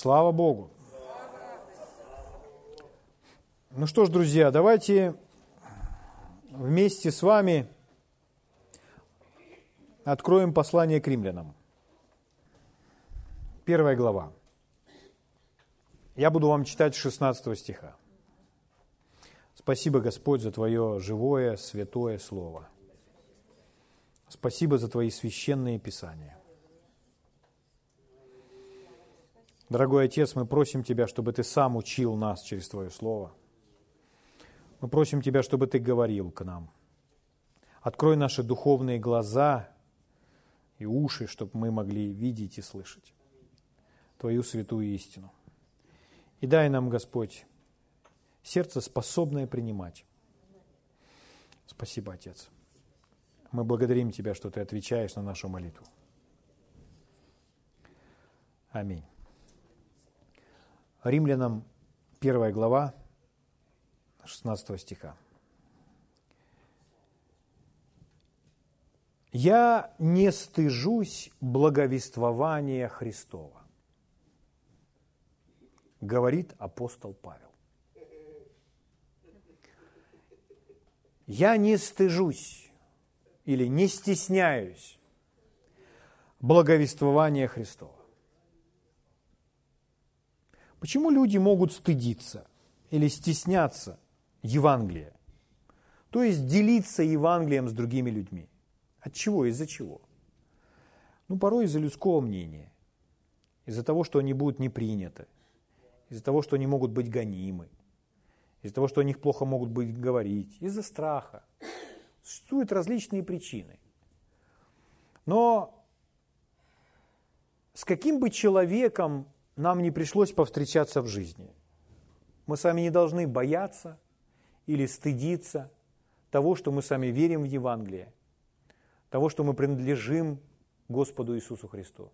Слава Богу. Ну что ж, друзья, давайте вместе с вами откроем послание к римлянам. Первая глава. Я буду вам читать 16 стиха. Спасибо, Господь, за Твое живое, святое Слово. Спасибо за Твои священные писания. Дорогой Отец, мы просим Тебя, чтобы Ты сам учил нас через Твое Слово. Мы просим Тебя, чтобы Ты говорил к нам. Открой наши духовные глаза и уши, чтобы мы могли видеть и слышать Твою святую истину. И дай нам, Господь, сердце, способное принимать. Спасибо, Отец. Мы благодарим Тебя, что Ты отвечаешь на нашу молитву. Аминь. Римлянам 1 глава 16 стиха. «Я не стыжусь благовествования Христова», говорит апостол Павел. «Я не стыжусь или не стесняюсь благовествования Христова». Почему люди могут стыдиться или стесняться Евангелия? То есть делиться Евангелием с другими людьми. От чего? Из-за чего? Ну, порой из-за людского мнения. Из-за того, что они будут не приняты. Из-за того, что они могут быть гонимы. Из-за того, что о них плохо могут быть говорить. Из-за страха. Существуют различные причины. Но с каким бы человеком нам не пришлось повстречаться в жизни. Мы сами не должны бояться или стыдиться того, что мы сами верим в Евангелие, того, что мы принадлежим Господу Иисусу Христу.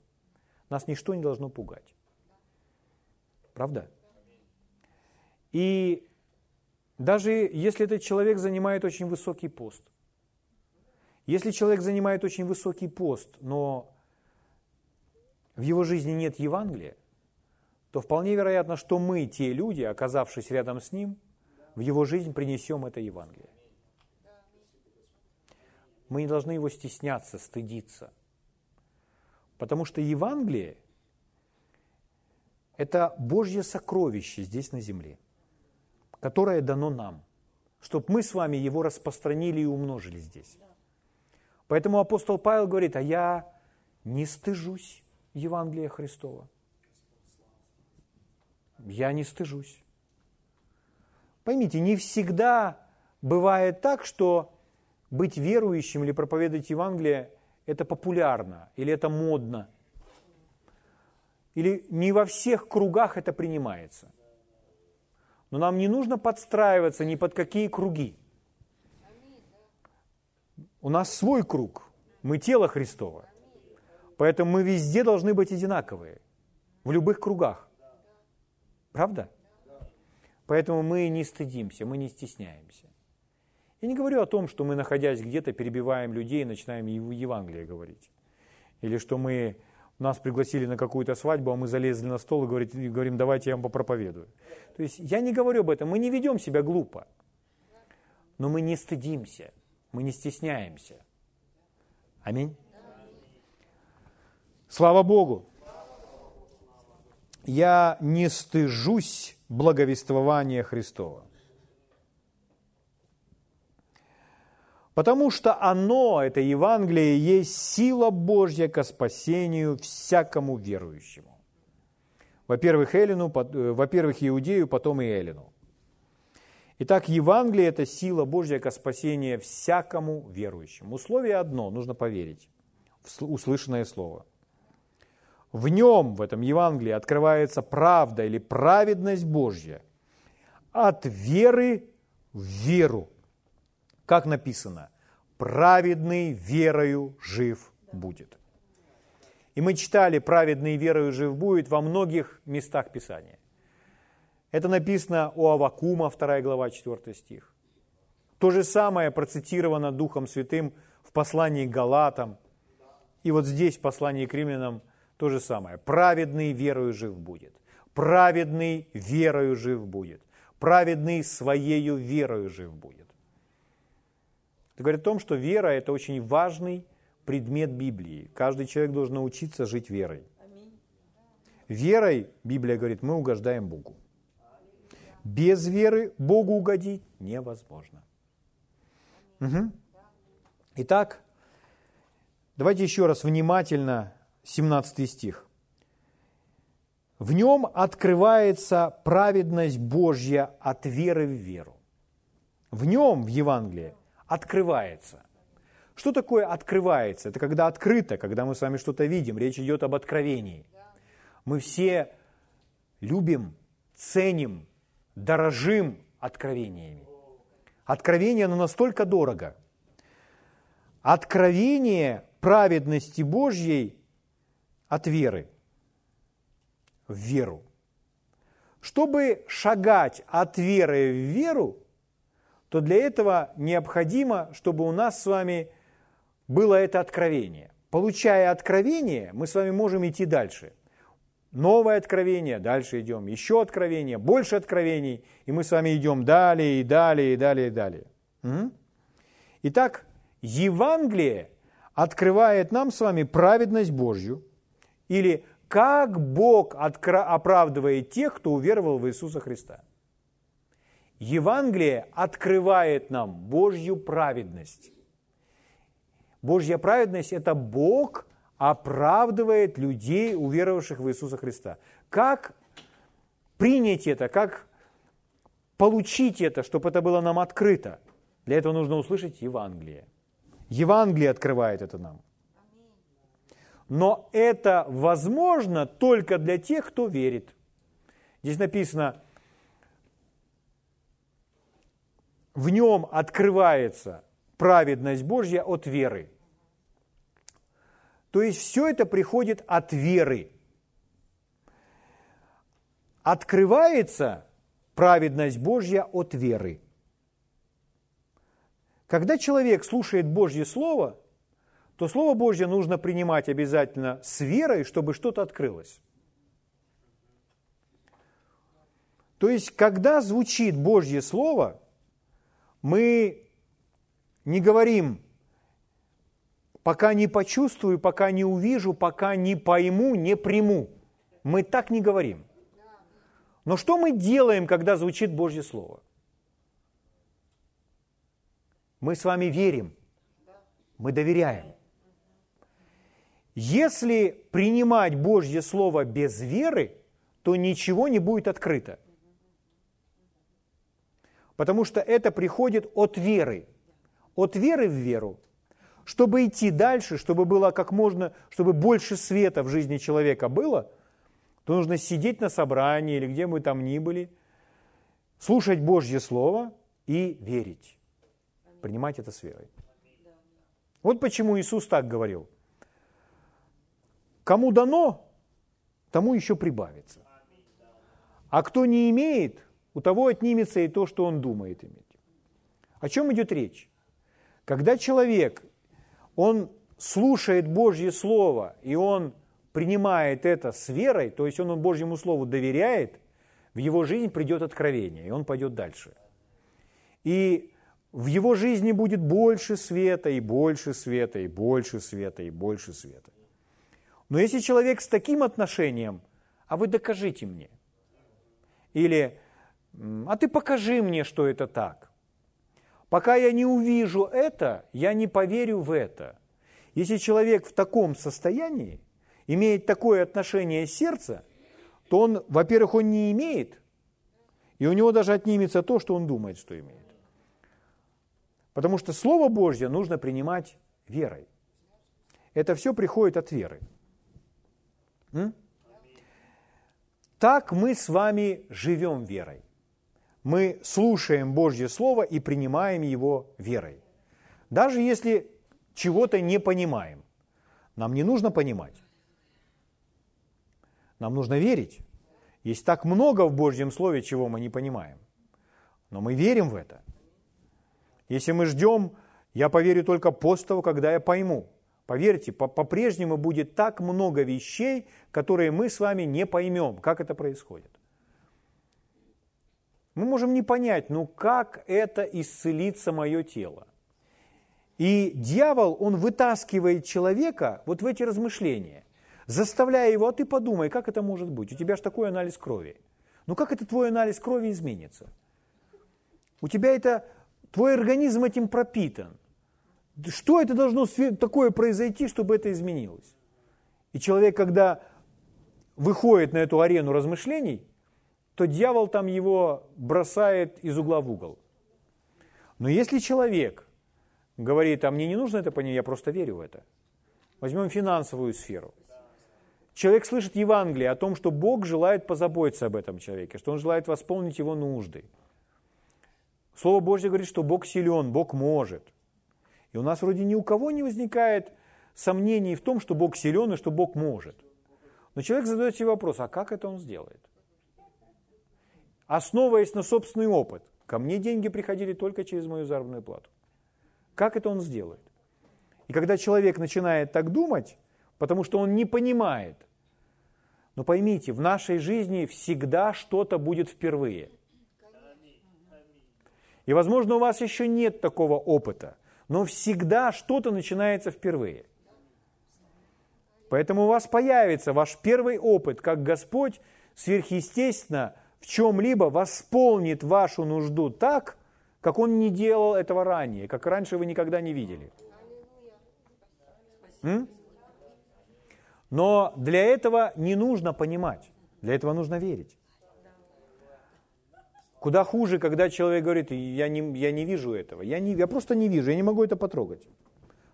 Нас ничто не должно пугать. Правда? И даже если этот человек занимает очень высокий пост, если человек занимает очень высокий пост, но в его жизни нет Евангелия, то вполне вероятно, что мы, те люди, оказавшись рядом с ним, в его жизнь принесем это Евангелие. Мы не должны его стесняться, стыдиться. Потому что Евангелие – это Божье сокровище здесь на земле, которое дано нам, чтобы мы с вами его распространили и умножили здесь. Поэтому апостол Павел говорит, а я не стыжусь Евангелия Христова я не стыжусь. Поймите, не всегда бывает так, что быть верующим или проповедовать Евангелие – это популярно или это модно. Или не во всех кругах это принимается. Но нам не нужно подстраиваться ни под какие круги. У нас свой круг. Мы тело Христово. Поэтому мы везде должны быть одинаковые. В любых кругах. Правда? Поэтому мы не стыдимся, мы не стесняемся. Я не говорю о том, что мы, находясь где-то, перебиваем людей и начинаем Евангелие говорить. Или что мы, нас пригласили на какую-то свадьбу, а мы залезли на стол и говорим, давайте я вам попроповедую. То есть я не говорю об этом, мы не ведем себя глупо. Но мы не стыдимся, мы не стесняемся. Аминь. Слава Богу я не стыжусь благовествования Христова. Потому что оно, это Евангелие, есть сила Божья ко спасению всякому верующему. Во-первых, Эллину, э, во-первых, Иудею, потом и Эллину. Итак, Евангелие – это сила Божья ко спасению всякому верующему. Условие одно – нужно поверить в услышанное слово – в нем, в этом Евангелии, открывается правда или праведность Божья от веры в веру. Как написано, праведный верою жив будет. И мы читали «праведный верою жив будет» во многих местах Писания. Это написано у Авакума, 2 глава, 4 стих. То же самое процитировано Духом Святым в послании к Галатам. И вот здесь, в послании к римлянам, то же самое. Праведный верою жив будет. праведный верою жив будет. Праведный своею верою жив будет. Это говорит о том, что вера – это очень важный предмет Библии. Каждый человек должен научиться жить верой. Верой, Библия говорит, мы угождаем Богу. Без веры Богу угодить невозможно. Угу. Итак, давайте еще раз внимательно 17 стих. В нем открывается праведность Божья от веры в веру. В нем, в Евангелии, открывается. Что такое открывается? Это когда открыто, когда мы с вами что-то видим. Речь идет об откровении. Мы все любим, ценим, дорожим откровениями. Откровение, оно настолько дорого. Откровение праведности Божьей от веры в веру. Чтобы шагать от веры в веру, то для этого необходимо, чтобы у нас с вами было это откровение. Получая откровение, мы с вами можем идти дальше – новое откровение, дальше идем, еще откровение, больше откровений, и мы с вами идем далее и далее и далее и далее. Итак, Евангелие открывает нам с вами праведность Божью, или как Бог оправдывает тех, кто уверовал в Иисуса Христа. Евангелие открывает нам Божью праведность. Божья праведность – это Бог – оправдывает людей, уверовавших в Иисуса Христа. Как принять это, как получить это, чтобы это было нам открыто? Для этого нужно услышать Евангелие. Евангелие открывает это нам. Но это возможно только для тех, кто верит. Здесь написано, в нем открывается праведность Божья от веры. То есть все это приходит от веры. Открывается праведность Божья от веры. Когда человек слушает Божье Слово, то Слово Божье нужно принимать обязательно с верой, чтобы что-то открылось. То есть, когда звучит Божье Слово, мы не говорим, пока не почувствую, пока не увижу, пока не пойму, не приму. Мы так не говорим. Но что мы делаем, когда звучит Божье Слово? Мы с вами верим, мы доверяем. Если принимать Божье Слово без веры, то ничего не будет открыто. Потому что это приходит от веры. От веры в веру чтобы идти дальше, чтобы было как можно, чтобы больше света в жизни человека было, то нужно сидеть на собрании или где мы там ни были, слушать Божье Слово и верить. Принимать это с верой. Вот почему Иисус так говорил. Кому дано, тому еще прибавится. А кто не имеет, у того отнимется и то, что он думает иметь. О чем идет речь? Когда человек он слушает Божье Слово, и он принимает это с верой, то есть он Божьему Слову доверяет, в его жизнь придет откровение, и он пойдет дальше. И в его жизни будет больше света, и больше света, и больше света, и больше света. Но если человек с таким отношением, а вы докажите мне, или а ты покажи мне, что это так, Пока я не увижу это, я не поверю в это. Если человек в таком состоянии, имеет такое отношение сердца, то он, во-первых, он не имеет, и у него даже отнимется то, что он думает, что имеет. Потому что Слово Божье нужно принимать верой. Это все приходит от веры. Так мы с вами живем верой мы слушаем Божье Слово и принимаем его верой. Даже если чего-то не понимаем, нам не нужно понимать. Нам нужно верить. Есть так много в Божьем Слове, чего мы не понимаем. Но мы верим в это. Если мы ждем, я поверю только после того, когда я пойму. Поверьте, по-прежнему будет так много вещей, которые мы с вами не поймем, как это происходит. Мы можем не понять, ну как это исцелится мое тело? И дьявол, он вытаскивает человека вот в эти размышления, заставляя его, а ты подумай, как это может быть? У тебя же такой анализ крови. Ну как это твой анализ крови изменится? У тебя это, твой организм этим пропитан. Что это должно такое произойти, чтобы это изменилось? И человек, когда выходит на эту арену размышлений, то дьявол там его бросает из угла в угол. Но если человек говорит, а мне не нужно это понять, я просто верю в это. Возьмем финансовую сферу. Человек слышит Евангелие о том, что Бог желает позаботиться об этом человеке, что Он желает восполнить его нужды. Слово Божье говорит, что Бог силен, Бог может. И у нас вроде ни у кого не возникает сомнений в том, что Бог силен и что Бог может. Но человек задает себе вопрос, а как это он сделает? Основываясь на собственный опыт. Ко мне деньги приходили только через мою заработную плату. Как это он сделает? И когда человек начинает так думать, потому что он не понимает, но поймите, в нашей жизни всегда что-то будет впервые. И, возможно, у вас еще нет такого опыта, но всегда что-то начинается впервые. Поэтому у вас появится ваш первый опыт, как Господь сверхъестественно в чем-либо восполнит вашу нужду так, как Он не делал этого ранее, как раньше вы никогда не видели. М? Но для этого не нужно понимать, для этого нужно верить. Куда хуже, когда человек говорит, я не, я не вижу этого, я, не, я просто не вижу, я не могу это потрогать.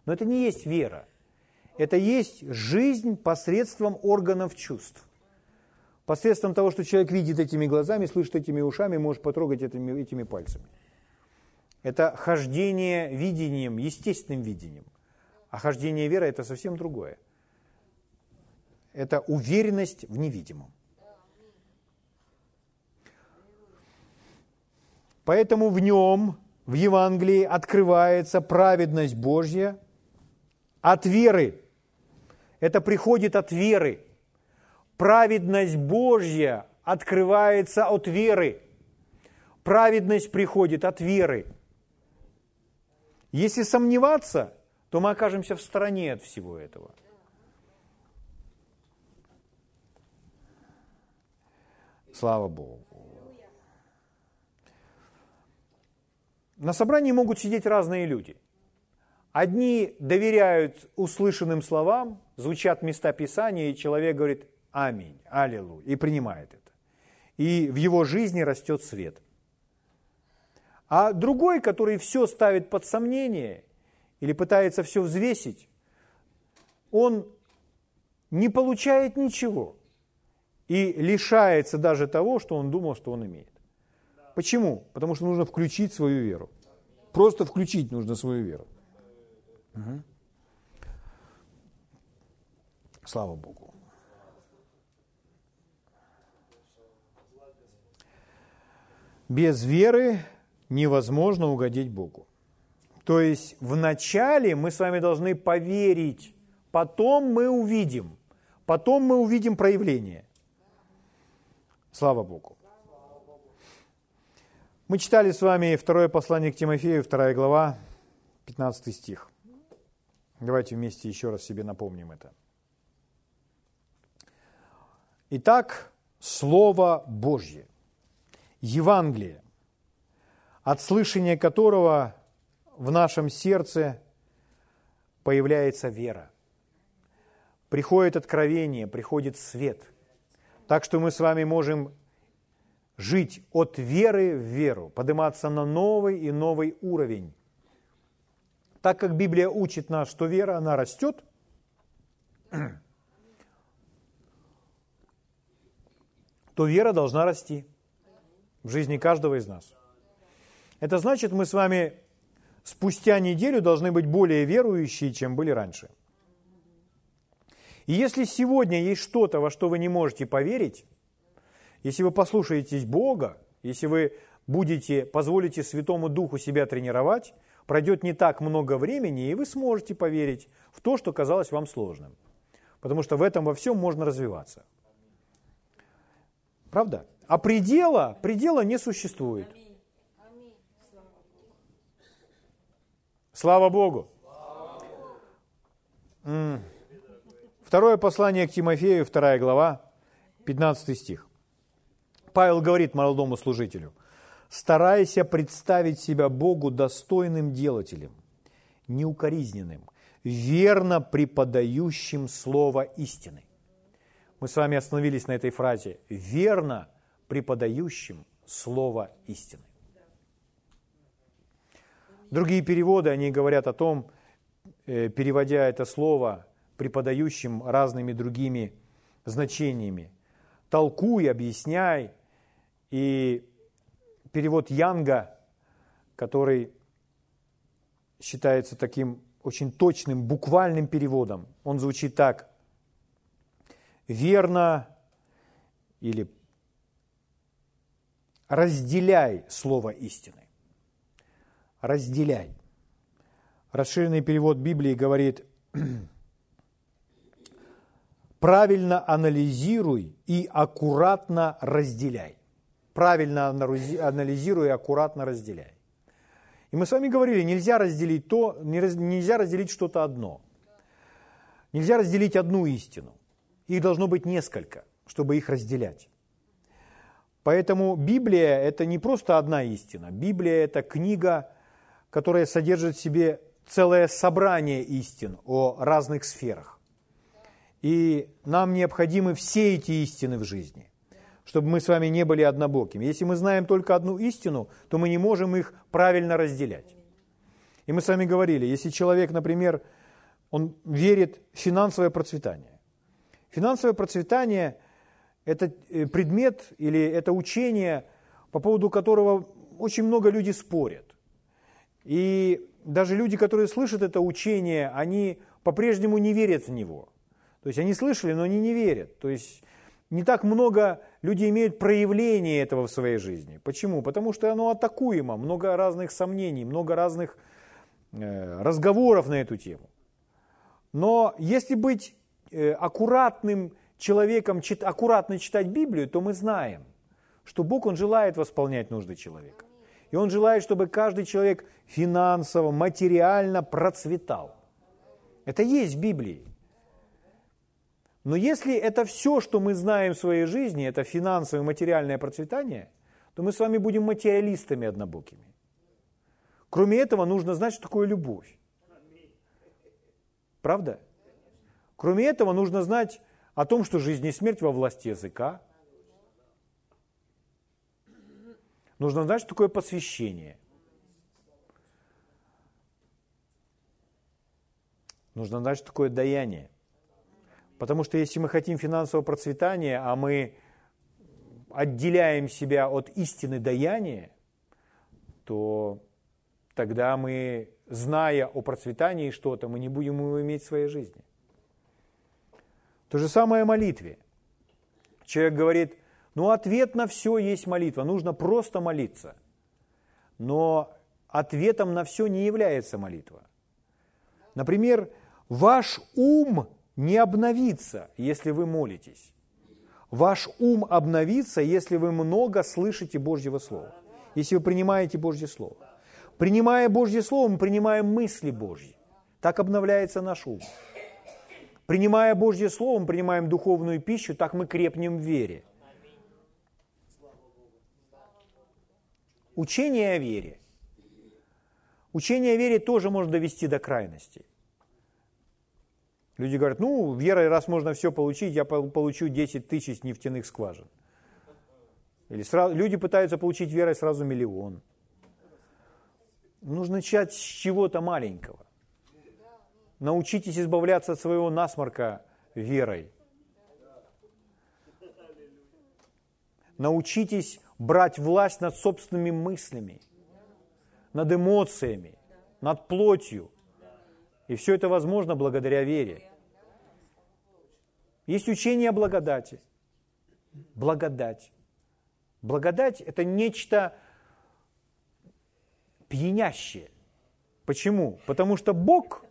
Но это не есть вера. Это есть жизнь посредством органов чувств. Посредством того, что человек видит этими глазами, слышит этими ушами, может потрогать этими, этими пальцами. Это хождение видением, естественным видением. А хождение веры – это совсем другое. Это уверенность в невидимом. Поэтому в нем, в Евангелии, открывается праведность Божья от веры. Это приходит от веры. Праведность Божья открывается от веры. Праведность приходит от веры. Если сомневаться, то мы окажемся в стороне от всего этого. Слава Богу. На собрании могут сидеть разные люди. Одни доверяют услышанным словам, звучат места Писания, и человек говорит «Аминь, Аллилуйя» и принимает это. И в его жизни растет свет – а другой, который все ставит под сомнение или пытается все взвесить, он не получает ничего и лишается даже того, что он думал, что он имеет. Почему? Потому что нужно включить свою веру. Просто включить нужно свою веру. Угу. Слава Богу. Без веры невозможно угодить Богу. То есть вначале мы с вами должны поверить, потом мы увидим, потом мы увидим проявление. Слава Богу. Мы читали с вами второе послание к Тимофею, вторая глава, 15 стих. Давайте вместе еще раз себе напомним это. Итак, Слово Божье, Евангелие, от слышания которого в нашем сердце появляется вера. Приходит откровение, приходит свет. Так что мы с вами можем жить от веры в веру, подниматься на новый и новый уровень. Так как Библия учит нас, что вера, она растет, то вера должна расти в жизни каждого из нас. Это значит, мы с вами спустя неделю должны быть более верующие, чем были раньше. И если сегодня есть что-то, во что вы не можете поверить, если вы послушаетесь Бога, если вы будете, позволите Святому Духу себя тренировать, пройдет не так много времени, и вы сможете поверить в то, что казалось вам сложным. Потому что в этом во всем можно развиваться. Правда? А предела, предела не существует. Слава Богу. Второе послание к Тимофею, вторая глава, 15 стих. Павел говорит молодому служителю, старайся представить себя Богу достойным делателем, неукоризненным, верно преподающим слово истины. Мы с вами остановились на этой фразе «верно преподающим слово истины». Другие переводы, они говорят о том, э, переводя это слово, преподающим разными другими значениями. Толкуй, объясняй. И перевод Янга, который считается таким очень точным, буквальным переводом, он звучит так. Верно или разделяй слово истины разделяй. Расширенный перевод Библии говорит, правильно анализируй и аккуратно разделяй. Правильно анализируй и аккуратно разделяй. И мы с вами говорили, нельзя разделить то, нельзя разделить что-то одно. Нельзя разделить одну истину. Их должно быть несколько, чтобы их разделять. Поэтому Библия – это не просто одна истина. Библия – это книга, которая содержит в себе целое собрание истин о разных сферах. И нам необходимы все эти истины в жизни, чтобы мы с вами не были однобокими. Если мы знаем только одну истину, то мы не можем их правильно разделять. И мы с вами говорили, если человек, например, он верит в финансовое процветание. Финансовое процветание – это э, предмет или это учение, по поводу которого очень много людей спорят. И даже люди, которые слышат это учение, они по-прежнему не верят в него. То есть они слышали, но они не верят. То есть не так много людей имеют проявление этого в своей жизни. Почему? Потому что оно атакуемо, много разных сомнений, много разных э, разговоров на эту тему. Но если быть э, аккуратным человеком, аккуратно читать Библию, то мы знаем, что Бог, Он желает восполнять нужды человека. И Он желает, чтобы каждый человек финансово, материально процветал. Это есть в Библии. Но если это все, что мы знаем в своей жизни, это финансовое, материальное процветание, то мы с вами будем материалистами однобокими. Кроме этого, нужно знать, что такое любовь. Правда? Кроме этого, нужно знать о том, что жизнь и смерть во власти языка, Нужно знать, что такое посвящение. Нужно знать, что такое даяние. Потому что если мы хотим финансового процветания, а мы отделяем себя от истины даяния, то тогда мы, зная о процветании что-то, мы не будем его иметь в своей жизни. То же самое о молитве. Человек говорит, ну, ответ на все есть молитва. Нужно просто молиться. Но ответом на все не является молитва. Например, ваш ум не обновится, если вы молитесь. Ваш ум обновится, если вы много слышите Божьего Слова, если вы принимаете Божье Слово. Принимая Божье Слово, мы принимаем мысли Божьи. Так обновляется наш ум. Принимая Божье Слово, мы принимаем духовную пищу, так мы крепнем в вере. Учение о вере. Учение о вере тоже можно довести до крайности. Люди говорят, ну, верой, раз можно все получить, я получу 10 тысяч нефтяных скважин. Или сразу, люди пытаются получить верой сразу миллион. Нужно начать с чего-то маленького. Научитесь избавляться от своего насморка верой. Научитесь брать власть над собственными мыслями, над эмоциями, над плотью. И все это возможно благодаря вере. Есть учение о благодати. Благодать. Благодать – это нечто пьянящее. Почему? Потому что Бог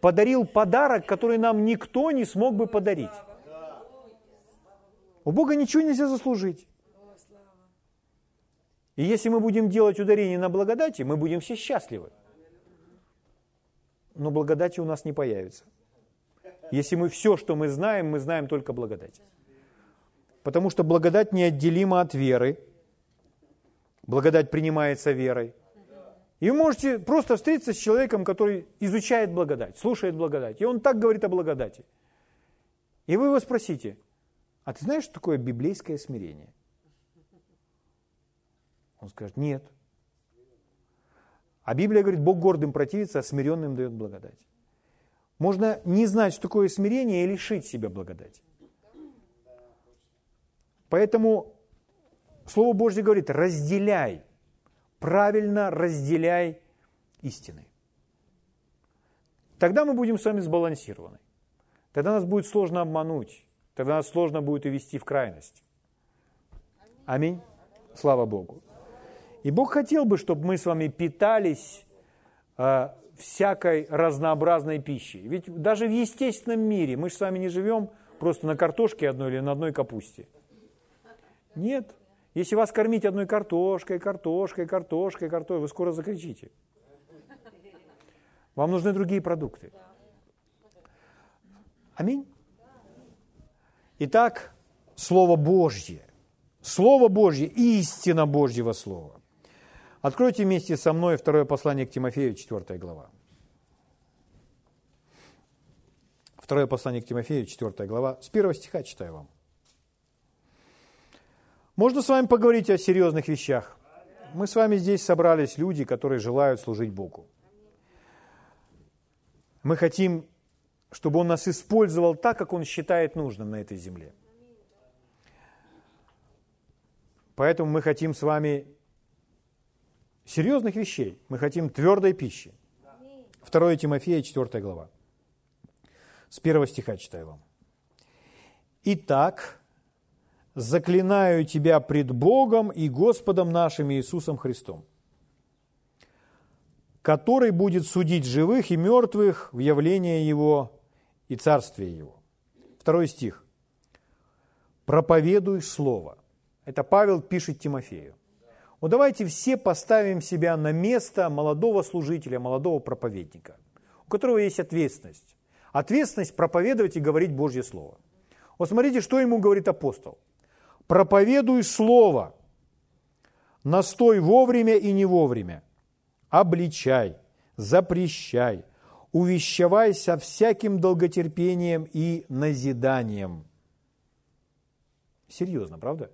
подарил подарок, который нам никто не смог бы подарить. У Бога ничего нельзя заслужить. И если мы будем делать ударение на благодати, мы будем все счастливы. Но благодати у нас не появится. Если мы все, что мы знаем, мы знаем только благодать. Потому что благодать неотделима от веры. Благодать принимается верой. И вы можете просто встретиться с человеком, который изучает благодать, слушает благодать. И он так говорит о благодати. И вы его спросите, а ты знаешь, что такое библейское смирение? Он скажет, нет. А Библия говорит, Бог гордым противится, а смиренным дает благодать. Можно не знать, что такое смирение, и лишить себя благодати. Поэтому Слово Божье говорит, разделяй, правильно разделяй истины. Тогда мы будем с вами сбалансированы. Тогда нас будет сложно обмануть. Тогда нас сложно будет увести в крайность. Аминь. Слава Богу. И Бог хотел бы, чтобы мы с вами питались э, всякой разнообразной пищей. Ведь даже в естественном мире мы же с вами не живем просто на картошке одной или на одной капусте. Нет. Если вас кормить одной картошкой, картошкой, картошкой, картошкой, вы скоро закричите. Вам нужны другие продукты. Аминь. Итак, Слово Божье. Слово Божье, истина Божьего Слова. Откройте вместе со мной второе послание к Тимофею, 4 глава. Второе послание к Тимофею, 4 глава. С первого стиха читаю вам. Можно с вами поговорить о серьезных вещах. Мы с вами здесь собрались люди, которые желают служить Богу. Мы хотим, чтобы Он нас использовал так, как Он считает нужным на этой земле. Поэтому мы хотим с вами серьезных вещей. Мы хотим твердой пищи. 2 Тимофея, 4 глава. С первого стиха читаю вам. «Итак, заклинаю тебя пред Богом и Господом нашим Иисусом Христом, который будет судить живых и мертвых в явление Его и Царствие Его». Второй стих. «Проповедуй Слово». Это Павел пишет Тимофею. Вот давайте все поставим себя на место молодого служителя, молодого проповедника, у которого есть ответственность. Ответственность проповедовать и говорить Божье Слово. Вот смотрите, что ему говорит апостол. Проповедуй Слово, настой вовремя и не вовремя, обличай, запрещай, увещевай со всяким долготерпением и назиданием. Серьезно, правда?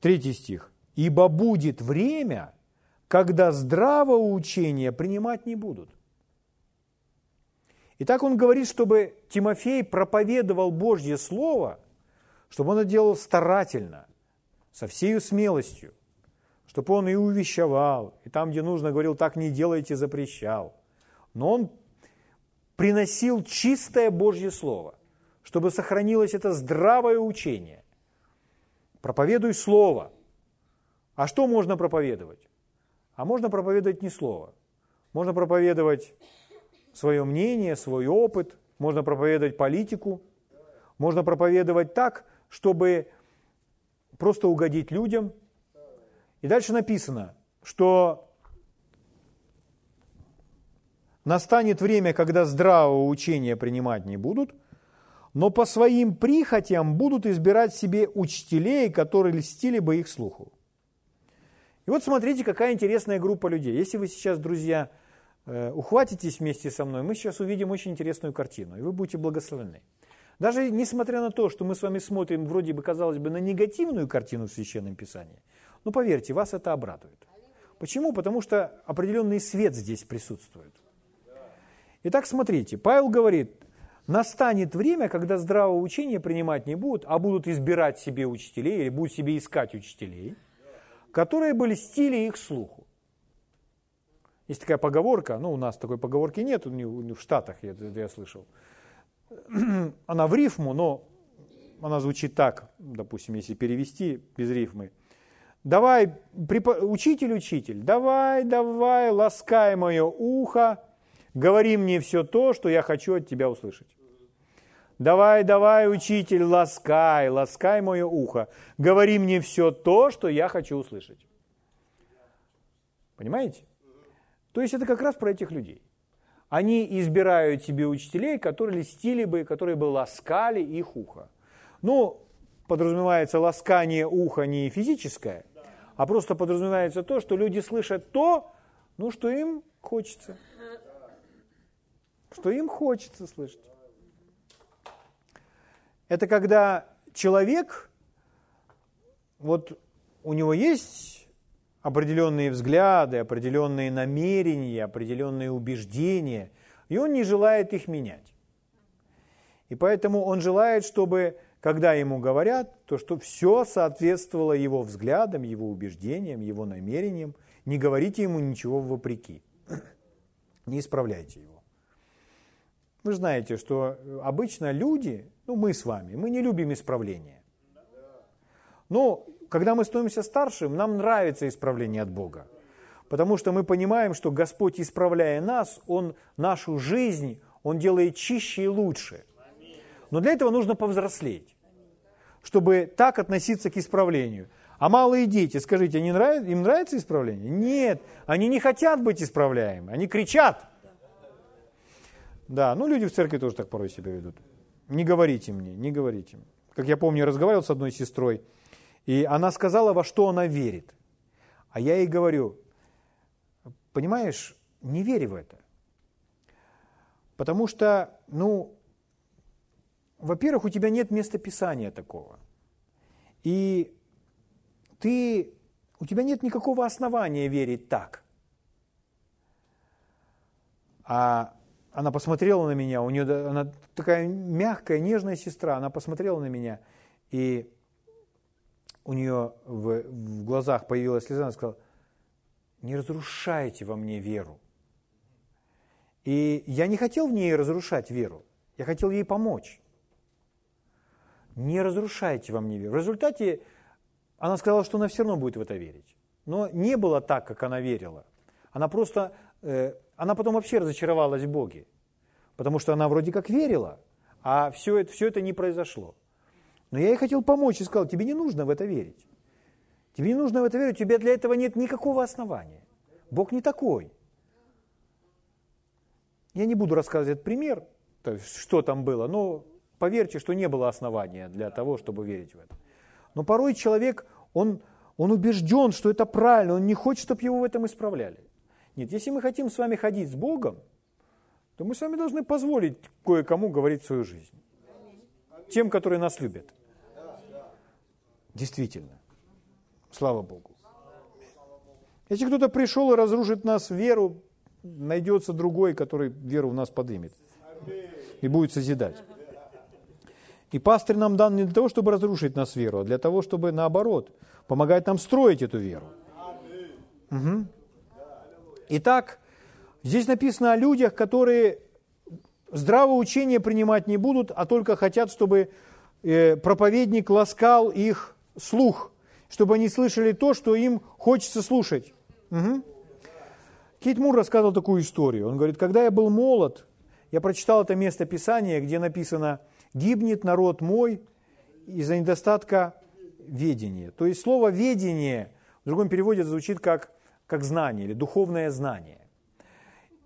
Третий стих. Ибо будет время, когда здравого учения принимать не будут. Итак, он говорит, чтобы Тимофей проповедовал Божье Слово, чтобы он это делал старательно, со всей смелостью, чтобы он и увещевал, и там, где нужно, говорил, так не делайте, запрещал. Но он приносил чистое Божье Слово, чтобы сохранилось это здравое учение. Проповедуй Слово – а что можно проповедовать? А можно проповедовать не слово. Можно проповедовать свое мнение, свой опыт, можно проповедовать политику, можно проповедовать так, чтобы просто угодить людям. И дальше написано, что настанет время, когда здравого учения принимать не будут, но по своим прихотям будут избирать себе учителей, которые льстили бы их слуху. И вот смотрите, какая интересная группа людей. Если вы сейчас, друзья, э, ухватитесь вместе со мной, мы сейчас увидим очень интересную картину, и вы будете благословены. Даже несмотря на то, что мы с вами смотрим, вроде бы, казалось бы, на негативную картину в Священном Писании, но поверьте, вас это обрадует. Почему? Потому что определенный свет здесь присутствует. Итак, смотрите, Павел говорит, настанет время, когда здравого учения принимать не будут, а будут избирать себе учителей или будут себе искать учителей – которые бы льстили их слуху. Есть такая поговорка, ну у нас такой поговорки нет, в Штатах я, я слышал. Она в рифму, но она звучит так, допустим, если перевести без рифмы. давай, учитель, учитель, давай, давай, ласкай мое ухо, говори мне все то, что я хочу от тебя услышать. Давай, давай, учитель, ласкай, ласкай мое ухо, говори мне все то, что я хочу услышать. Понимаете? То есть это как раз про этих людей. Они избирают себе учителей, которые льстили бы, которые бы ласкали их ухо. Ну, подразумевается ласкание уха не физическое, а просто подразумевается то, что люди слышат то, ну, что им хочется. Что им хочется слышать. Это когда человек, вот у него есть определенные взгляды, определенные намерения, определенные убеждения, и он не желает их менять. И поэтому он желает, чтобы когда ему говорят, то что все соответствовало его взглядам, его убеждениям, его намерениям. Не говорите ему ничего вопреки. Не исправляйте его. Вы знаете, что обычно люди, ну мы с вами, мы не любим исправления. Но когда мы становимся старшим, нам нравится исправление от Бога. Потому что мы понимаем, что Господь, исправляя нас, Он нашу жизнь, Он делает чище и лучше. Но для этого нужно повзрослеть чтобы так относиться к исправлению. А малые дети, скажите, они нравятся, им нравится исправление? Нет, они не хотят быть исправляемы, они кричат. Да, ну люди в церкви тоже так порой себя ведут. Не говорите мне, не говорите. Как я помню, я разговаривал с одной сестрой, и она сказала, во что она верит. А я ей говорю, понимаешь, не верь в это. Потому что, ну, во-первых, у тебя нет места писания такого. И ты, у тебя нет никакого основания верить так. А она посмотрела на меня, у нее она такая мягкая, нежная сестра, она посмотрела на меня, и у нее в, в глазах появилась слеза, она сказала, не разрушайте во мне веру. И я не хотел в ней разрушать веру, я хотел ей помочь не разрушайте во мне веру. В результате она сказала, что она все равно будет в это верить. Но не было так, как она верила. Она просто, э, она потом вообще разочаровалась в Боге. Потому что она вроде как верила, а все это, все это не произошло. Но я ей хотел помочь и сказал, тебе не нужно в это верить. Тебе не нужно в это верить, у тебя для этого нет никакого основания. Бог не такой. Я не буду рассказывать этот пример, то есть, что там было, но Поверьте, что не было основания для того, чтобы верить в это. Но порой человек, он, он убежден, что это правильно, он не хочет, чтобы его в этом исправляли. Нет, если мы хотим с вами ходить с Богом, то мы с вами должны позволить кое-кому говорить свою жизнь. Тем, которые нас любят. Действительно. Слава Богу. Если кто-то пришел и разрушит нас веру, найдется другой, который веру в нас подымет и будет созидать. И пастырь нам дан не для того, чтобы разрушить нас веру, а для того, чтобы, наоборот, помогать нам строить эту веру. Угу. Итак, здесь написано о людях, которые здравое учение принимать не будут, а только хотят, чтобы э, проповедник ласкал их слух, чтобы они слышали то, что им хочется слушать. Угу. Кейт Мур рассказывал такую историю. Он говорит, когда я был молод, я прочитал это место Писания, где написано – гибнет народ мой из-за недостатка ведения. То есть слово «ведение» в другом переводе звучит как, как знание или духовное знание.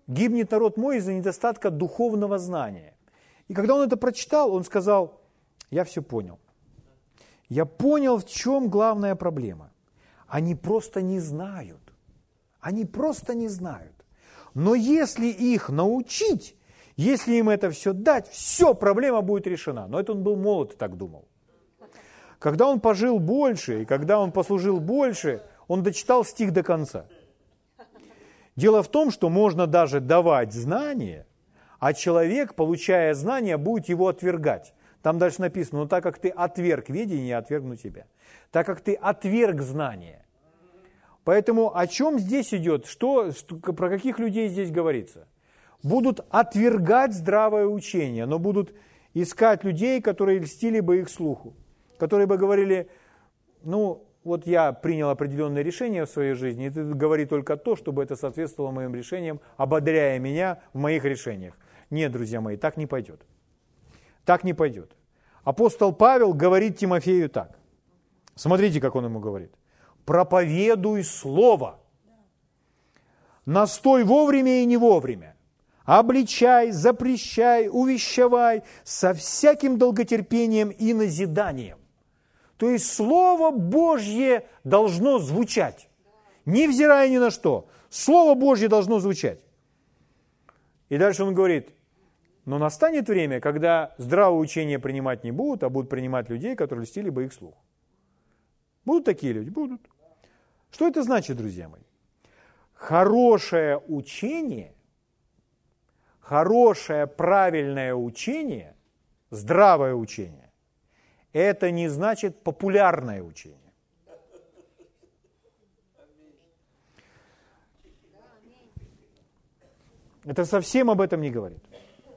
Гибнет народ мой из-за недостатка духовного знания. И когда он это прочитал, он сказал, я все понял. Я понял, в чем главная проблема. Они просто не знают. Они просто не знают. Но если их научить, если им это все дать, все, проблема будет решена. Но это он был молод и так думал. Когда он пожил больше, и когда он послужил больше, он дочитал стих до конца. Дело в том, что можно даже давать знания, а человек, получая знания, будет его отвергать. Там дальше написано, ну так как ты отверг видение, я отвергну тебя. Так как ты отверг знания. Поэтому о чем здесь идет? Что, про каких людей здесь говорится? будут отвергать здравое учение, но будут искать людей, которые льстили бы их слуху, которые бы говорили, ну, вот я принял определенное решение в своей жизни, и ты говори только то, чтобы это соответствовало моим решениям, ободряя меня в моих решениях. Нет, друзья мои, так не пойдет. Так не пойдет. Апостол Павел говорит Тимофею так. Смотрите, как он ему говорит. Проповедуй слово. Настой вовремя и не вовремя. Обличай, запрещай, увещевай со всяким долготерпением и назиданием. То есть Слово Божье должно звучать, невзирая ни на что. Слово Божье должно звучать. И дальше он говорит, но настанет время, когда здравое учение принимать не будут, а будут принимать людей, которые льстили бы их слух. Будут такие люди? Будут. Что это значит, друзья мои? Хорошее учение, хорошее правильное учение, здравое учение, это не значит популярное учение. Это совсем об этом не говорит.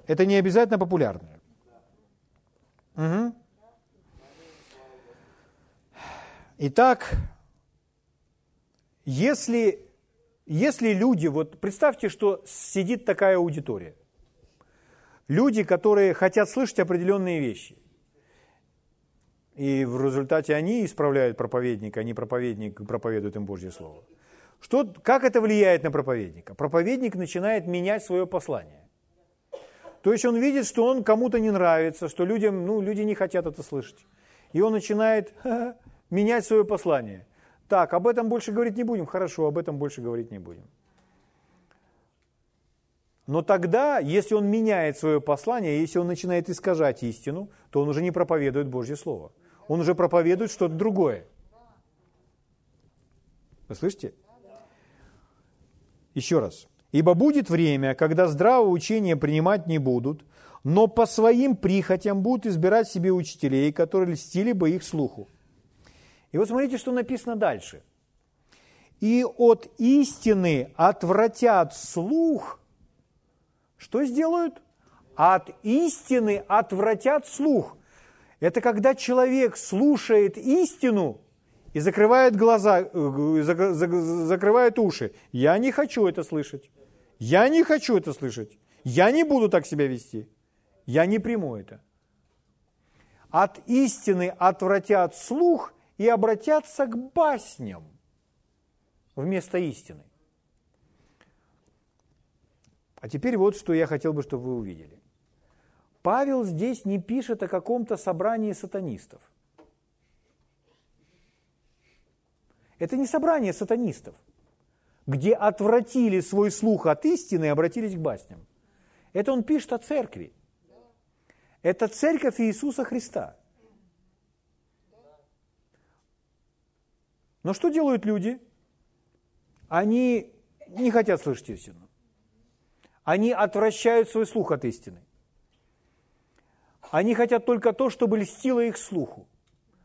Это не обязательно популярное. Угу. Итак, если, если люди, вот представьте, что сидит такая аудитория, люди, которые хотят слышать определенные вещи, и в результате они исправляют проповедника, а не проповедник проповедует им Божье Слово. Что, как это влияет на проповедника? Проповедник начинает менять свое послание. То есть он видит, что он кому-то не нравится, что людям, ну, люди не хотят это слышать. И он начинает менять свое послание. Так, об этом больше говорить не будем. Хорошо, об этом больше говорить не будем. Но тогда, если он меняет свое послание, если он начинает искажать истину, то он уже не проповедует Божье Слово. Он уже проповедует что-то другое. Вы слышите? Еще раз. Ибо будет время, когда здравое учение принимать не будут, но по своим прихотям будут избирать себе учителей, которые льстили бы их слуху. И вот смотрите, что написано дальше. И от истины отвратят слух. Что сделают? От истины отвратят слух. Это когда человек слушает истину и закрывает глаза, э, закрывает уши. Я не хочу это слышать. Я не хочу это слышать. Я не буду так себя вести. Я не приму это. От истины отвратят слух и обратятся к басням вместо истины. А теперь вот что я хотел бы, чтобы вы увидели. Павел здесь не пишет о каком-то собрании сатанистов. Это не собрание сатанистов – где отвратили свой слух от истины и обратились к басням. Это он пишет о церкви. Это церковь Иисуса Христа. Но что делают люди? Они не хотят слышать истину. Они отвращают свой слух от истины. Они хотят только то, чтобы льстило их слуху,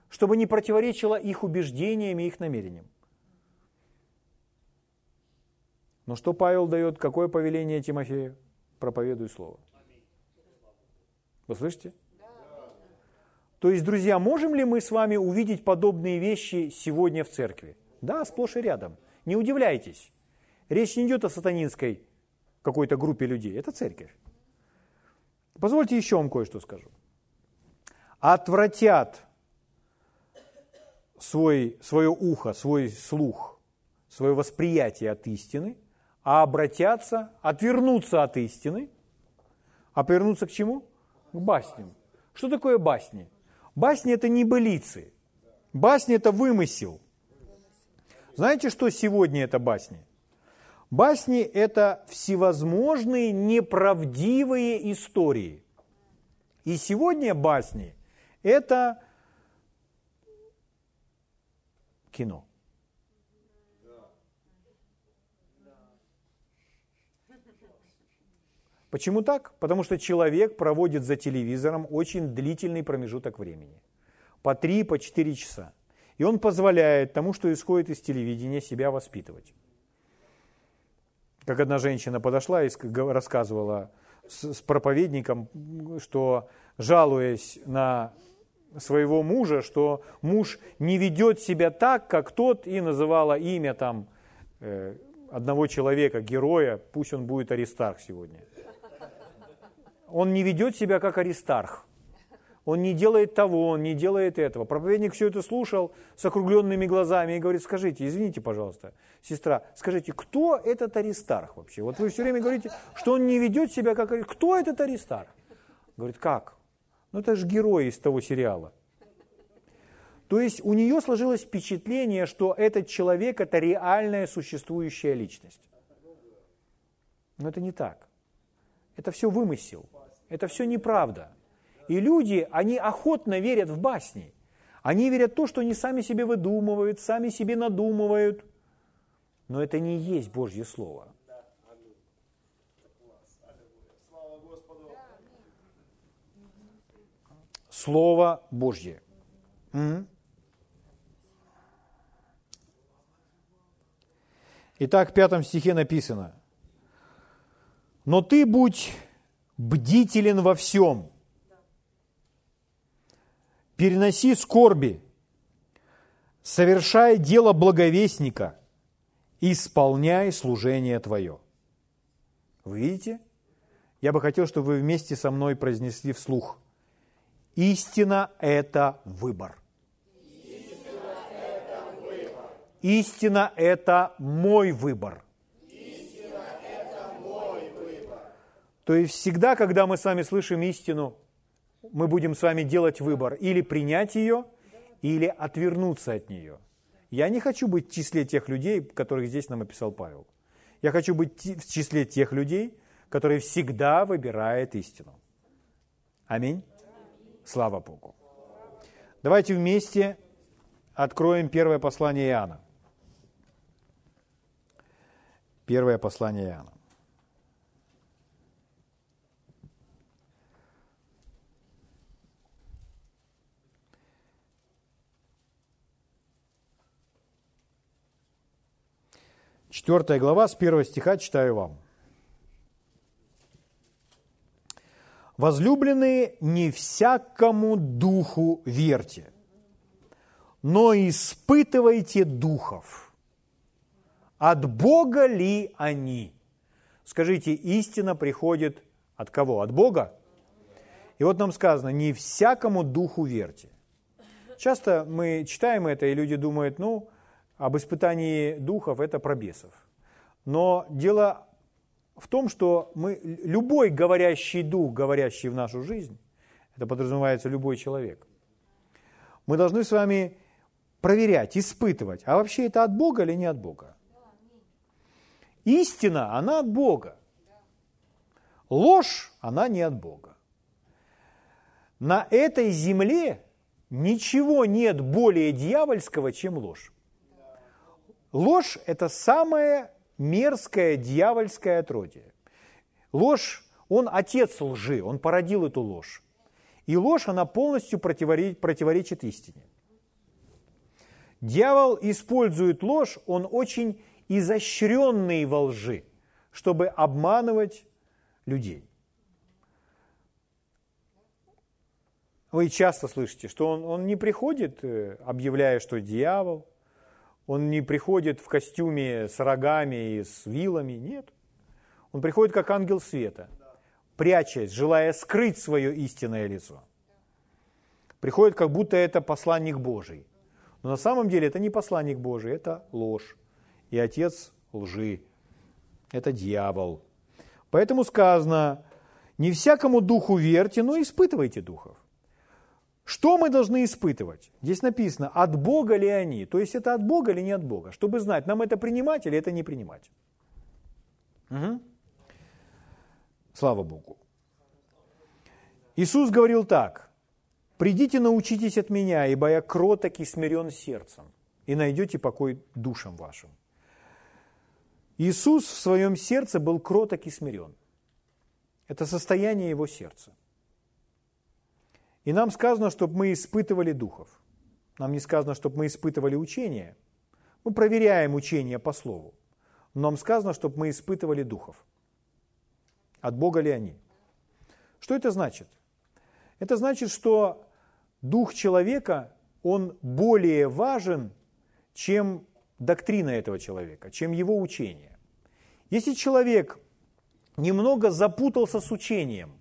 чтобы не противоречило их убеждениям и их намерениям. Но что Павел дает, какое повеление Тимофею? Проповедуй Слово. Вы слышите? То есть, друзья, можем ли мы с вами увидеть подобные вещи сегодня в церкви? Да, сплошь и рядом. Не удивляйтесь. Речь не идет о сатанинской какой-то группе людей. Это церковь. Позвольте еще вам кое-что скажу. Отвратят свой, свое ухо, свой слух, свое восприятие от истины – а обратятся, отвернутся от истины, а повернуться к чему? К басням. Что такое басни? Басни – это не былицы. Басни – это вымысел. Знаете, что сегодня это басни? Басни – это всевозможные неправдивые истории. И сегодня басни – это кино. Почему так? Потому что человек проводит за телевизором очень длительный промежуток времени. По 3, по 4 часа. И он позволяет тому, что исходит из телевидения, себя воспитывать. Как одна женщина подошла и рассказывала с, проповедником, что жалуясь на своего мужа, что муж не ведет себя так, как тот, и называла имя там э, одного человека, героя, пусть он будет Аристарх сегодня. Он не ведет себя как Аристарх. Он не делает того, он не делает этого. Проповедник все это слушал с округленными глазами и говорит, скажите, извините, пожалуйста, сестра, скажите, кто этот Аристарх вообще? Вот вы все время говорите, что он не ведет себя как. Кто этот Аристарх? Говорит, как? Ну это же герой из того сериала. То есть у нее сложилось впечатление, что этот человек – это реальная существующая личность. Но это не так. Это все вымысел. Это все неправда. И люди, они охотно верят в басни. Они верят в то, что они сами себе выдумывают, сами себе надумывают. Но это не есть Божье Слово. Слово Божье. Итак, в пятом стихе написано, «Но ты будь бдителен во всем, переноси скорби, совершай дело благовестника, исполняй служение твое». Вы видите? Я бы хотел, чтобы вы вместе со мной произнесли вслух. Истина – это выбор – Истина – это мой выбор. Истина – это мой выбор. То есть всегда, когда мы с вами слышим истину, мы будем с вами делать выбор или принять ее, или отвернуться от нее. Я не хочу быть в числе тех людей, которых здесь нам описал Павел. Я хочу быть в числе тех людей, которые всегда выбирают истину. Аминь. Слава Богу. Давайте вместе откроем первое послание Иоанна. Первое послание Иоанна. Четвертая глава, с первого стиха читаю вам. Возлюбленные, не всякому духу верьте, но испытывайте духов – от Бога ли они? Скажите, истина приходит от кого? От Бога? И вот нам сказано, не всякому духу верьте. Часто мы читаем это, и люди думают, ну, об испытании духов это про бесов. Но дело в том, что мы, любой говорящий дух, говорящий в нашу жизнь, это подразумевается любой человек, мы должны с вами проверять, испытывать, а вообще это от Бога или не от Бога. Истина, она от Бога. Ложь, она не от Бога. На этой земле ничего нет более дьявольского, чем ложь. Ложь – это самое мерзкое дьявольское отродье. Ложь, он отец лжи, он породил эту ложь. И ложь, она полностью противоречит, истине. Дьявол использует ложь, он очень изощренный во лжи, чтобы обманывать людей. Вы часто слышите, что он, он не приходит, э, объявляя, что дьявол, он не приходит в костюме с рогами и с вилами, нет. Он приходит как ангел света, прячась, желая скрыть свое истинное лицо. Приходит, как будто это посланник Божий. Но на самом деле это не посланник Божий, это ложь и отец лжи. Это дьявол. Поэтому сказано, не всякому духу верьте, но испытывайте духов. Что мы должны испытывать? Здесь написано, от Бога ли они? То есть это от Бога или не от Бога? Чтобы знать, нам это принимать или это не принимать. Угу. Слава Богу. Иисус говорил так, «Придите, научитесь от Меня, ибо я кроток и смирен сердцем, и найдете покой душам вашим». Иисус в своем сердце был кроток и смирен. Это состояние его сердца. И нам сказано, чтобы мы испытывали духов. Нам не сказано, чтобы мы испытывали учение. Мы проверяем учение по слову. Но нам сказано, чтобы мы испытывали духов. От Бога ли они? Что это значит? Это значит, что дух человека, он более важен, чем доктрина этого человека, чем его учение. Если человек немного запутался с учением,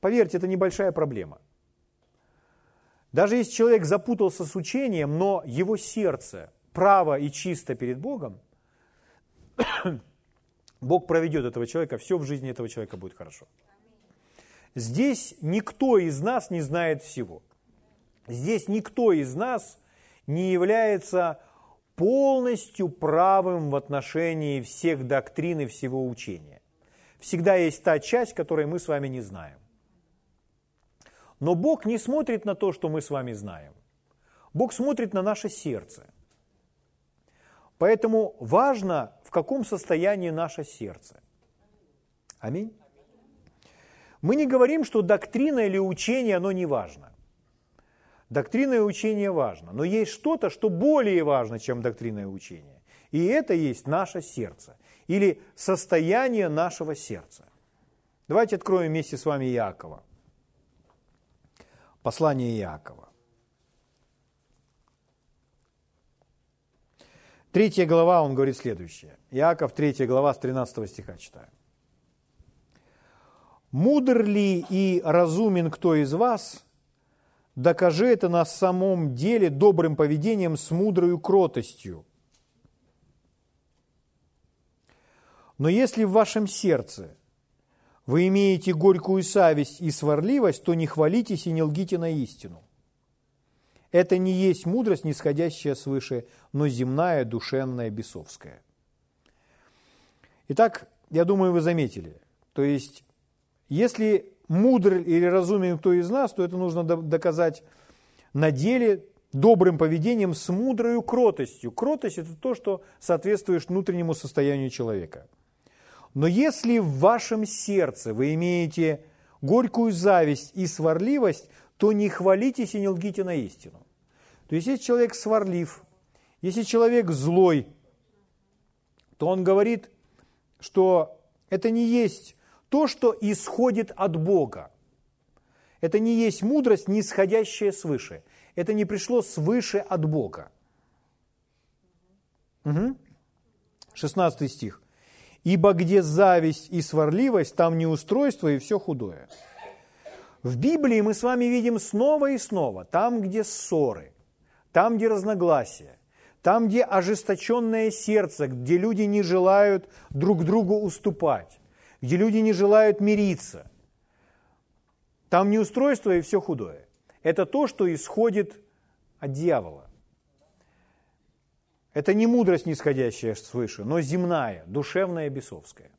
поверьте, это небольшая проблема. Даже если человек запутался с учением, но его сердце право и чисто перед Богом, Бог проведет этого человека, все в жизни этого человека будет хорошо. Здесь никто из нас не знает всего. Здесь никто из нас не является полностью правым в отношении всех доктрин и всего учения. Всегда есть та часть, которой мы с вами не знаем. Но Бог не смотрит на то, что мы с вами знаем. Бог смотрит на наше сердце. Поэтому важно, в каком состоянии наше сердце. Аминь. Мы не говорим, что доктрина или учение, оно не важно. Доктрина и учение важно, но есть что-то, что более важно, чем доктрина и учение. И это есть наше сердце или состояние нашего сердца. Давайте откроем вместе с вами Иакова. Послание Иакова. Третья глава, он говорит следующее. Иаков, третья глава, с 13 стиха читаю. «Мудр ли и разумен кто из вас? Докажи это на самом деле добрым поведением с мудрою кротостью. Но если в вашем сердце вы имеете горькую совесть и сварливость, то не хвалитесь и не лгите на истину. Это не есть мудрость, нисходящая свыше, но земная, душевная, бесовская. Итак, я думаю, вы заметили. То есть, если мудр или разумен кто из нас, то это нужно доказать на деле добрым поведением с мудрой кротостью. Кротость – это то, что соответствует внутреннему состоянию человека. Но если в вашем сердце вы имеете горькую зависть и сварливость, то не хвалитесь и не лгите на истину. То есть, если человек сварлив, если человек злой, то он говорит, что это не есть то, что исходит от Бога. Это не есть мудрость, не исходящая свыше. Это не пришло свыше от Бога. Угу. 16 стих. «Ибо где зависть и сварливость, там неустройство и все худое». В Библии мы с вами видим снова и снова, там, где ссоры, там, где разногласия, там, где ожесточенное сердце, где люди не желают друг другу уступать, где люди не желают мириться. Там неустройство и все худое. Это то, что исходит от дьявола. Это не мудрость, нисходящая свыше, но земная, душевная, бесовская.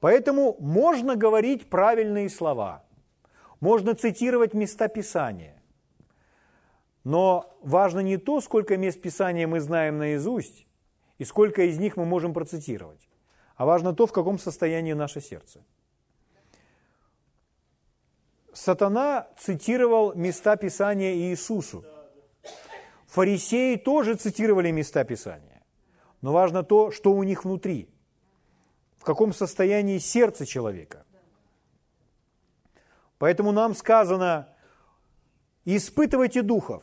Поэтому можно говорить правильные слова, можно цитировать места Писания, но важно не то, сколько мест Писания мы знаем наизусть, и сколько из них мы можем процитировать, а важно то, в каком состоянии наше сердце. Сатана цитировал места Писания Иисусу. Фарисеи тоже цитировали места Писания. Но важно то, что у них внутри, в каком состоянии сердце человека. Поэтому нам сказано, испытывайте духов.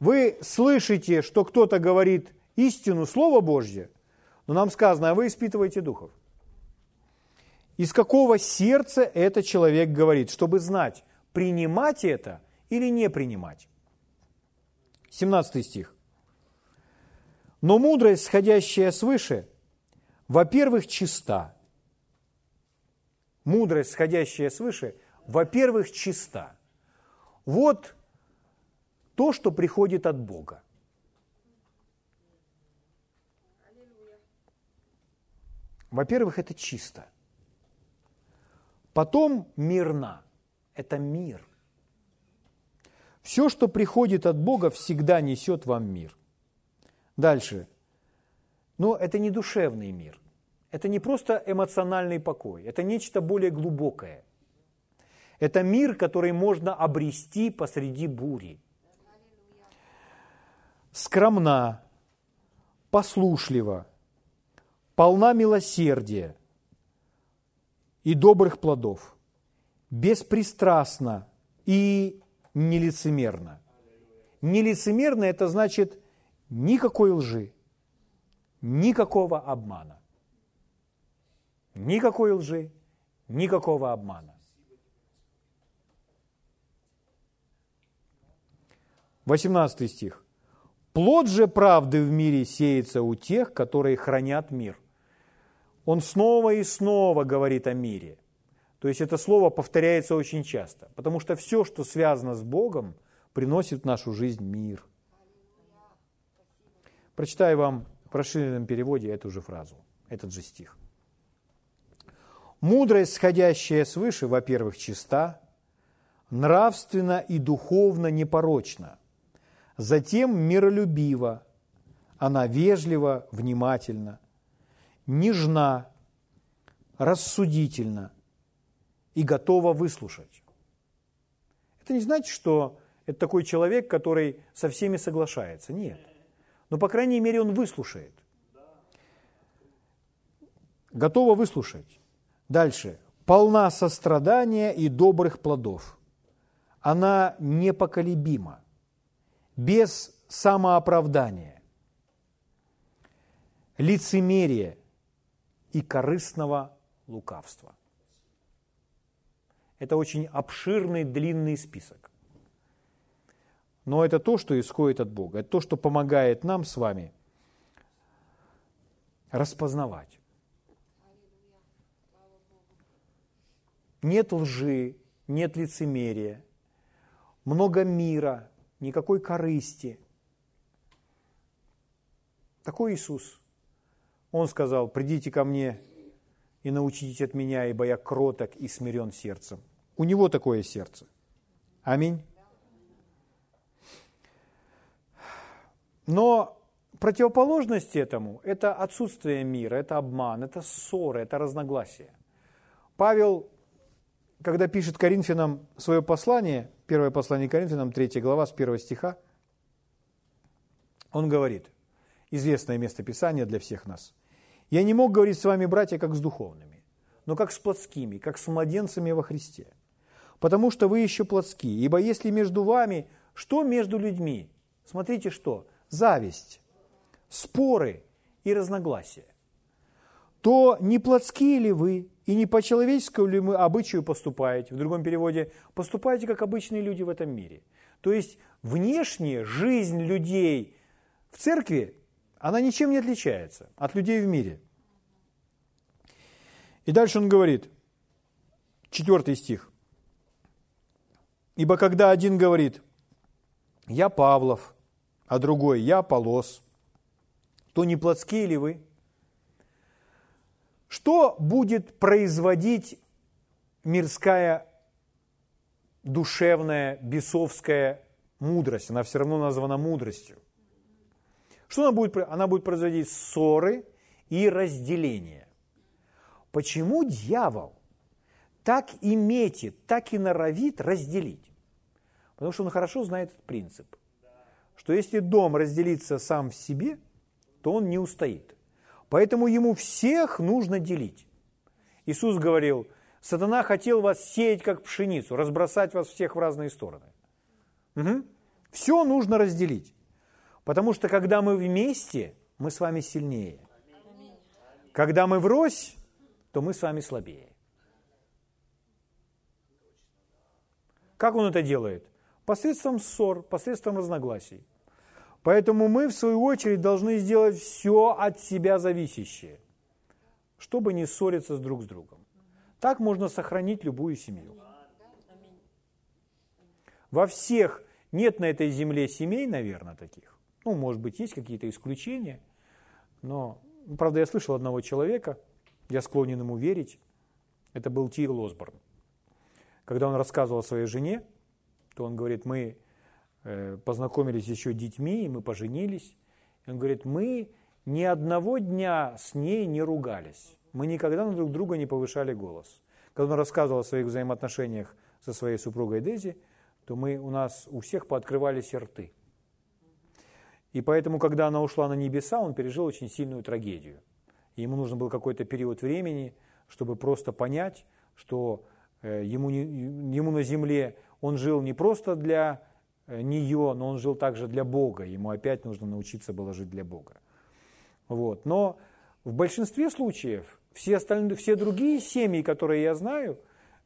Вы слышите, что кто-то говорит истину, Слово Божье, но нам сказано, а вы испытываете духов. Из какого сердца этот человек говорит, чтобы знать, принимать это или не принимать. 17 стих. Но мудрость, сходящая свыше, во-первых, чиста. Мудрость, сходящая свыше, во-первых, чиста. Вот то, что приходит от Бога. Во-первых, это чисто. Потом мирна. Это мир. Все, что приходит от Бога, всегда несет вам мир. Дальше. Но это не душевный мир. Это не просто эмоциональный покой. Это нечто более глубокое. Это мир, который можно обрести посреди бури скромна, послушлива, полна милосердия и добрых плодов, беспристрастна и нелицемерно. Нелицемерно – это значит никакой лжи, никакого обмана. Никакой лжи, никакого обмана. 18 стих. Плод же правды в мире сеется у тех, которые хранят мир. Он снова и снова говорит о мире. То есть это слово повторяется очень часто, потому что все, что связано с Богом, приносит в нашу жизнь мир. Прочитаю вам в расширенном переводе эту же фразу, этот же стих. Мудрость, сходящая свыше, во-первых, чиста, нравственно и духовно непорочна, затем миролюбива, она вежлива, внимательна, нежна, рассудительна и готова выслушать. Это не значит, что это такой человек, который со всеми соглашается. Нет. Но, по крайней мере, он выслушает. Готова выслушать. Дальше. Полна сострадания и добрых плодов. Она непоколебима, без самооправдания, лицемерия и корыстного лукавства. Это очень обширный, длинный список. Но это то, что исходит от Бога. Это то, что помогает нам с вами распознавать. Нет лжи, нет лицемерия, много мира, никакой корысти. Такой Иисус. Он сказал, придите ко мне и научитесь от меня, ибо я кроток и смирен сердцем. У него такое сердце. Аминь. Но противоположность этому – это отсутствие мира, это обман, это ссоры, это разногласия. Павел, когда пишет Коринфянам свое послание, первое послание Коринфянам, 3 глава, с 1 стиха, он говорит, известное место Писания для всех нас. «Я не мог говорить с вами, братья, как с духовными, но как с плотскими, как с младенцами во Христе. Потому что вы еще плотские, ибо если между вами, что между людьми? Смотрите, что? зависть, споры и разногласия, то не плотские ли вы и не по человеческому ли мы обычаю поступаете? В другом переводе, поступаете как обычные люди в этом мире. То есть внешняя жизнь людей в церкви, она ничем не отличается от людей в мире. И дальше он говорит, четвертый стих. «Ибо когда один говорит, я Павлов, а другой «я полос», то не плотские ли вы? Что будет производить мирская, душевная, бесовская мудрость? Она все равно названа мудростью. Что она будет? Она будет производить ссоры и разделения. Почему дьявол так и метит, так и норовит разделить? Потому что он хорошо знает этот принцип что если дом разделится сам в себе, то он не устоит. Поэтому ему всех нужно делить. Иисус говорил, сатана хотел вас сеять как пшеницу, разбросать вас всех в разные стороны. Угу. Все нужно разделить. Потому что когда мы вместе, мы с вами сильнее. Когда мы врозь, то мы с вами слабее. Как он это делает? Посредством ссор, посредством разногласий. Поэтому мы, в свою очередь, должны сделать все от себя зависящее, чтобы не ссориться друг с другом. Так можно сохранить любую семью. Во всех нет на этой земле семей, наверное, таких. Ну, может быть, есть какие-то исключения, но, правда, я слышал одного человека, я склонен ему верить, это был Тир Лосборн. Когда он рассказывал о своей жене, то он говорит, мы Э, познакомились еще детьми, и мы поженились. И он говорит, мы ни одного дня с ней не ругались. Мы никогда на друг друга не повышали голос. Когда он рассказывал о своих взаимоотношениях со своей супругой Дези, то мы, у нас у всех пооткрывались рты. И поэтому, когда она ушла на небеса, он пережил очень сильную трагедию. Ему нужен был какой-то период времени, чтобы просто понять, что ему, не, ему на земле он жил не просто для э, нее, но он жил также для Бога. Ему опять нужно научиться было жить для Бога. Вот. Но в большинстве случаев все, остальные, все другие семьи, которые я знаю,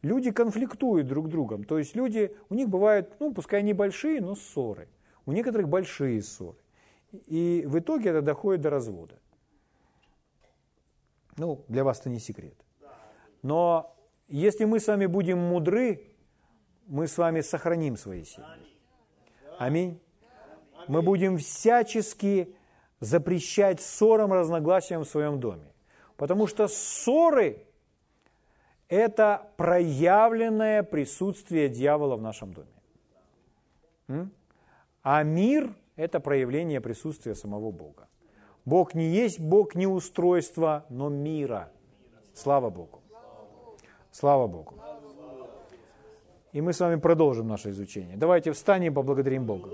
люди конфликтуют друг с другом. То есть люди, у них бывают, ну, пускай небольшие, но ссоры. У некоторых большие ссоры. И в итоге это доходит до развода. Ну, для вас это не секрет. Но если мы с вами будем мудры, мы с вами сохраним свои семьи. Аминь. Мы будем всячески запрещать ссорам, разногласиям в своем доме. Потому что ссоры – это проявленное присутствие дьявола в нашем доме. А мир – это проявление присутствия самого Бога. Бог не есть Бог не устройства, но мира. Слава Богу. Слава Богу. И мы с вами продолжим наше изучение. Давайте встанем и поблагодарим Бога.